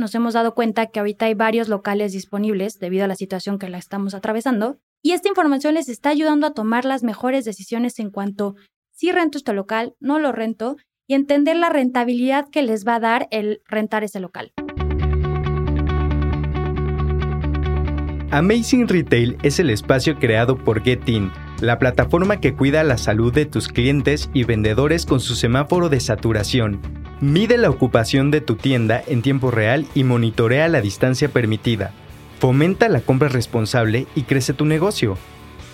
nos hemos dado cuenta que ahorita hay varios locales disponibles debido a la situación que la estamos atravesando. Y esta información les está ayudando a tomar las mejores decisiones en cuanto si rento este local, no lo rento y entender la rentabilidad que les va a dar el rentar ese local. Amazing Retail es el espacio creado por GetIn, la plataforma que cuida la salud de tus clientes y vendedores con su semáforo de saturación. Mide la ocupación de tu tienda en tiempo real y monitorea la distancia permitida. Fomenta la compra responsable y crece tu negocio.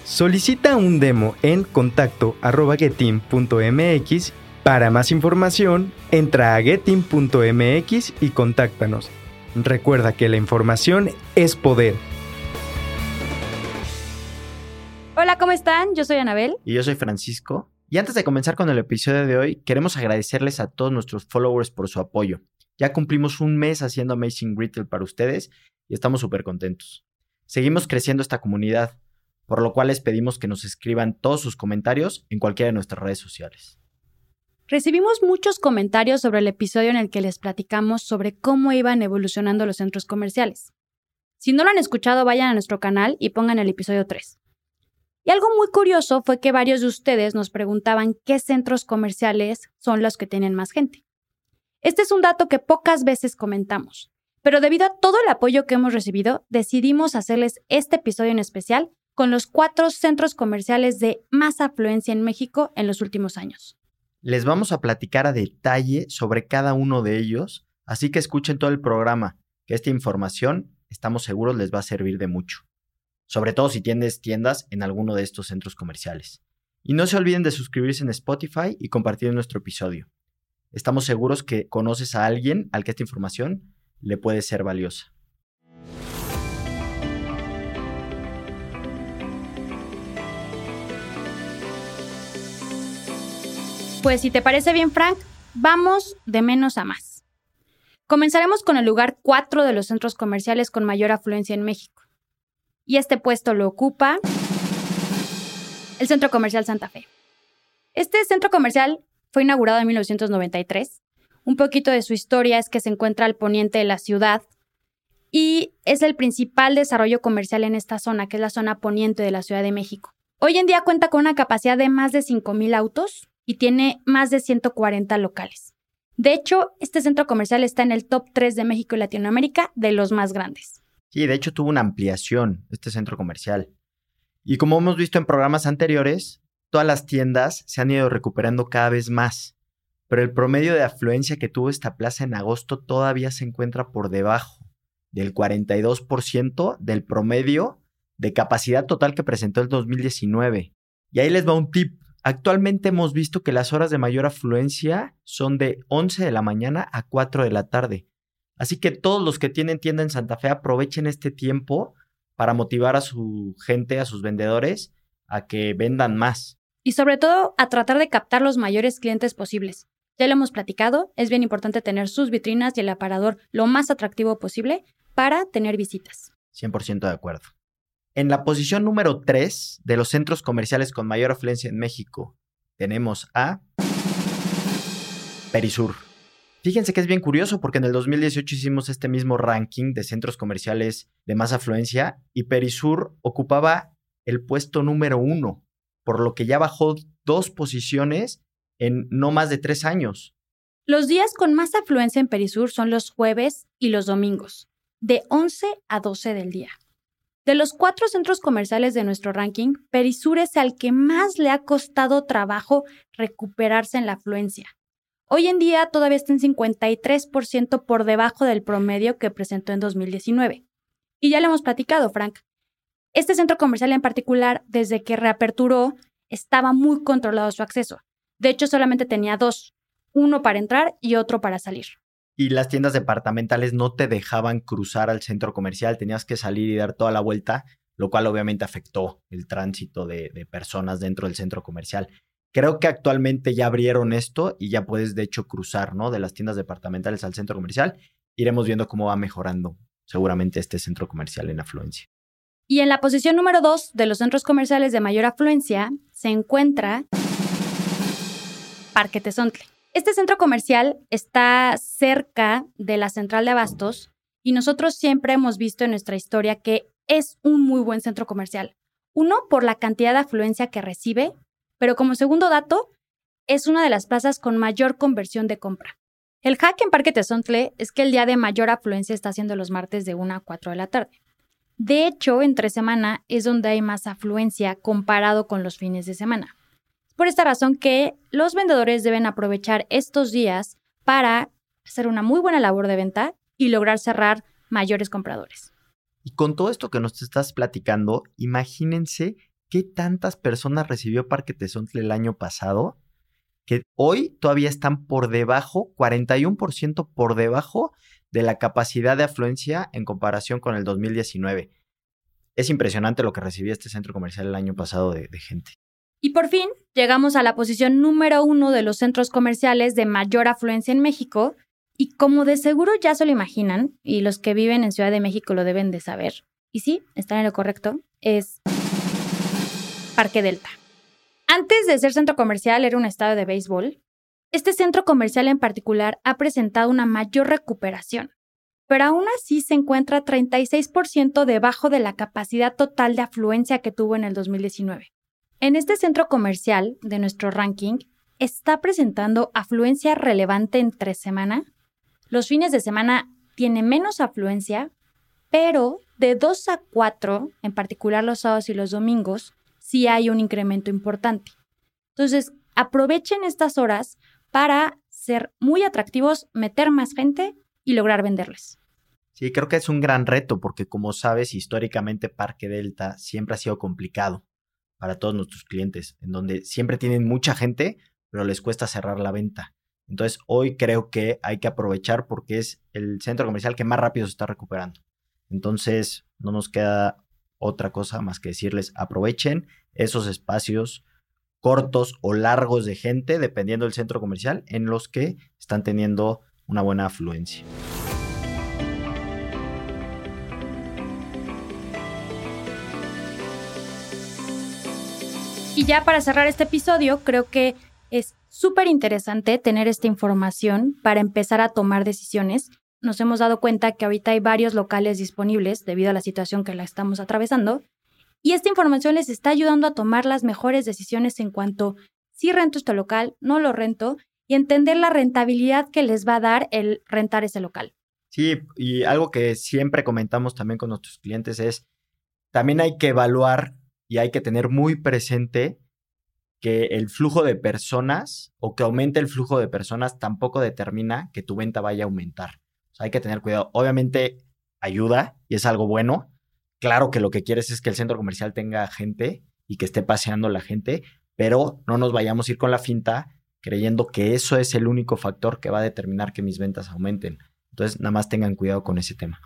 Solicita un demo en contacto.getin.mx. Para más información, entra a getin.mx y contáctanos. Recuerda que la información es poder. Hola, ¿cómo están? Yo soy Anabel. Y yo soy Francisco. Y antes de comenzar con el episodio de hoy, queremos agradecerles a todos nuestros followers por su apoyo. Ya cumplimos un mes haciendo Amazing Retail para ustedes y estamos súper contentos. Seguimos creciendo esta comunidad, por lo cual les pedimos que nos escriban todos sus comentarios en cualquiera de nuestras redes sociales. Recibimos muchos comentarios sobre el episodio en el que les platicamos sobre cómo iban evolucionando los centros comerciales. Si no lo han escuchado, vayan a nuestro canal y pongan el episodio 3. Y algo muy curioso fue que varios de ustedes nos preguntaban qué centros comerciales son los que tienen más gente. Este es un dato que pocas veces comentamos, pero debido a todo el apoyo que hemos recibido, decidimos hacerles este episodio en especial con los cuatro centros comerciales de más afluencia en México en los últimos años. Les vamos a platicar a detalle sobre cada uno de ellos, así que escuchen todo el programa, que esta información, estamos seguros, les va a servir de mucho sobre todo si tienes tiendas en alguno de estos centros comerciales. Y no se olviden de suscribirse en Spotify y compartir nuestro episodio. Estamos seguros que conoces a alguien al que esta información le puede ser valiosa. Pues si te parece bien, Frank, vamos de menos a más. Comenzaremos con el lugar 4 de los centros comerciales con mayor afluencia en México y este puesto lo ocupa el Centro Comercial Santa Fe. Este centro comercial fue inaugurado en 1993. Un poquito de su historia es que se encuentra al poniente de la ciudad y es el principal desarrollo comercial en esta zona, que es la zona poniente de la Ciudad de México. Hoy en día cuenta con una capacidad de más de 5.000 autos y tiene más de 140 locales. De hecho, este centro comercial está en el top 3 de México y Latinoamérica de los más grandes. Sí, de hecho tuvo una ampliación este centro comercial. Y como hemos visto en programas anteriores, todas las tiendas se han ido recuperando cada vez más. Pero el promedio de afluencia que tuvo esta plaza en agosto todavía se encuentra por debajo del 42% del promedio de capacidad total que presentó el 2019. Y ahí les va un tip. Actualmente hemos visto que las horas de mayor afluencia son de 11 de la mañana a 4 de la tarde. Así que todos los que tienen tienda en Santa Fe aprovechen este tiempo para motivar a su gente, a sus vendedores, a que vendan más. Y sobre todo a tratar de captar los mayores clientes posibles. Ya lo hemos platicado, es bien importante tener sus vitrinas y el aparador lo más atractivo posible para tener visitas. 100% de acuerdo. En la posición número 3 de los centros comerciales con mayor afluencia en México, tenemos a Perisur. Fíjense que es bien curioso porque en el 2018 hicimos este mismo ranking de centros comerciales de más afluencia y Perisur ocupaba el puesto número uno, por lo que ya bajó dos posiciones en no más de tres años. Los días con más afluencia en Perisur son los jueves y los domingos, de 11 a 12 del día. De los cuatro centros comerciales de nuestro ranking, Perisur es al que más le ha costado trabajo recuperarse en la afluencia. Hoy en día todavía está en 53% por debajo del promedio que presentó en 2019. Y ya le hemos platicado, Frank. Este centro comercial en particular, desde que reaperturó, estaba muy controlado su acceso. De hecho, solamente tenía dos, uno para entrar y otro para salir. Y las tiendas departamentales no te dejaban cruzar al centro comercial, tenías que salir y dar toda la vuelta, lo cual obviamente afectó el tránsito de personas dentro del centro comercial. Creo que actualmente ya abrieron esto y ya puedes de hecho cruzar, ¿no? De las tiendas departamentales al centro comercial. Iremos viendo cómo va mejorando seguramente este centro comercial en afluencia. Y en la posición número dos de los centros comerciales de mayor afluencia se encuentra Parque Tezontle. Este centro comercial está cerca de la central de abastos y nosotros siempre hemos visto en nuestra historia que es un muy buen centro comercial. Uno, por la cantidad de afluencia que recibe, pero como segundo dato, es una de las plazas con mayor conversión de compra. El hack en Parque Tezontle es que el día de mayor afluencia está siendo los martes de 1 a 4 de la tarde. De hecho, entre semana es donde hay más afluencia comparado con los fines de semana. Por esta razón que los vendedores deben aprovechar estos días para hacer una muy buena labor de venta y lograr cerrar mayores compradores. Y con todo esto que nos estás platicando, imagínense qué tantas personas recibió Parque Tezontle el año pasado, que hoy todavía están por debajo, 41% por debajo de la capacidad de afluencia en comparación con el 2019. Es impresionante lo que recibió este centro comercial el año pasado de, de gente. Y por fin llegamos a la posición número uno de los centros comerciales de mayor afluencia en México. Y como de seguro ya se lo imaginan, y los que viven en Ciudad de México lo deben de saber, y sí, están en lo correcto, es Parque Delta. Antes de ser centro comercial era un estadio de béisbol. Este centro comercial en particular ha presentado una mayor recuperación, pero aún así se encuentra 36% debajo de la capacidad total de afluencia que tuvo en el 2019. En este centro comercial de nuestro ranking está presentando afluencia relevante entre semana. Los fines de semana tiene menos afluencia, pero de 2 a 4, en particular los sábados y los domingos, sí hay un incremento importante. Entonces, aprovechen estas horas para ser muy atractivos, meter más gente y lograr venderles. Sí, creo que es un gran reto porque como sabes, históricamente Parque Delta siempre ha sido complicado para todos nuestros clientes, en donde siempre tienen mucha gente, pero les cuesta cerrar la venta. Entonces, hoy creo que hay que aprovechar porque es el centro comercial que más rápido se está recuperando. Entonces, no nos queda otra cosa más que decirles, aprovechen esos espacios cortos o largos de gente, dependiendo del centro comercial, en los que están teniendo una buena afluencia. Y ya para cerrar este episodio, creo que es súper interesante tener esta información para empezar a tomar decisiones. Nos hemos dado cuenta que ahorita hay varios locales disponibles debido a la situación que la estamos atravesando. Y esta información les está ayudando a tomar las mejores decisiones en cuanto si rento este local, no lo rento, y entender la rentabilidad que les va a dar el rentar ese local. Sí, y algo que siempre comentamos también con nuestros clientes es, también hay que evaluar y hay que tener muy presente que el flujo de personas o que aumente el flujo de personas tampoco determina que tu venta vaya a aumentar. Hay que tener cuidado. Obviamente ayuda y es algo bueno. Claro que lo que quieres es que el centro comercial tenga gente y que esté paseando la gente, pero no nos vayamos a ir con la finta creyendo que eso es el único factor que va a determinar que mis ventas aumenten. Entonces, nada más tengan cuidado con ese tema.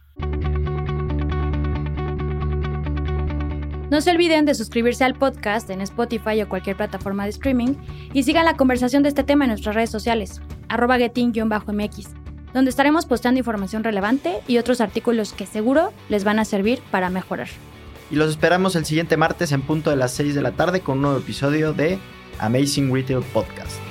No se olviden de suscribirse al podcast en Spotify o cualquier plataforma de streaming y sigan la conversación de este tema en nuestras redes sociales, arroba getting-mx, donde estaremos posteando información relevante y otros artículos que seguro les van a servir para mejorar. Y los esperamos el siguiente martes en punto de las 6 de la tarde con un nuevo episodio de Amazing Retail Podcast.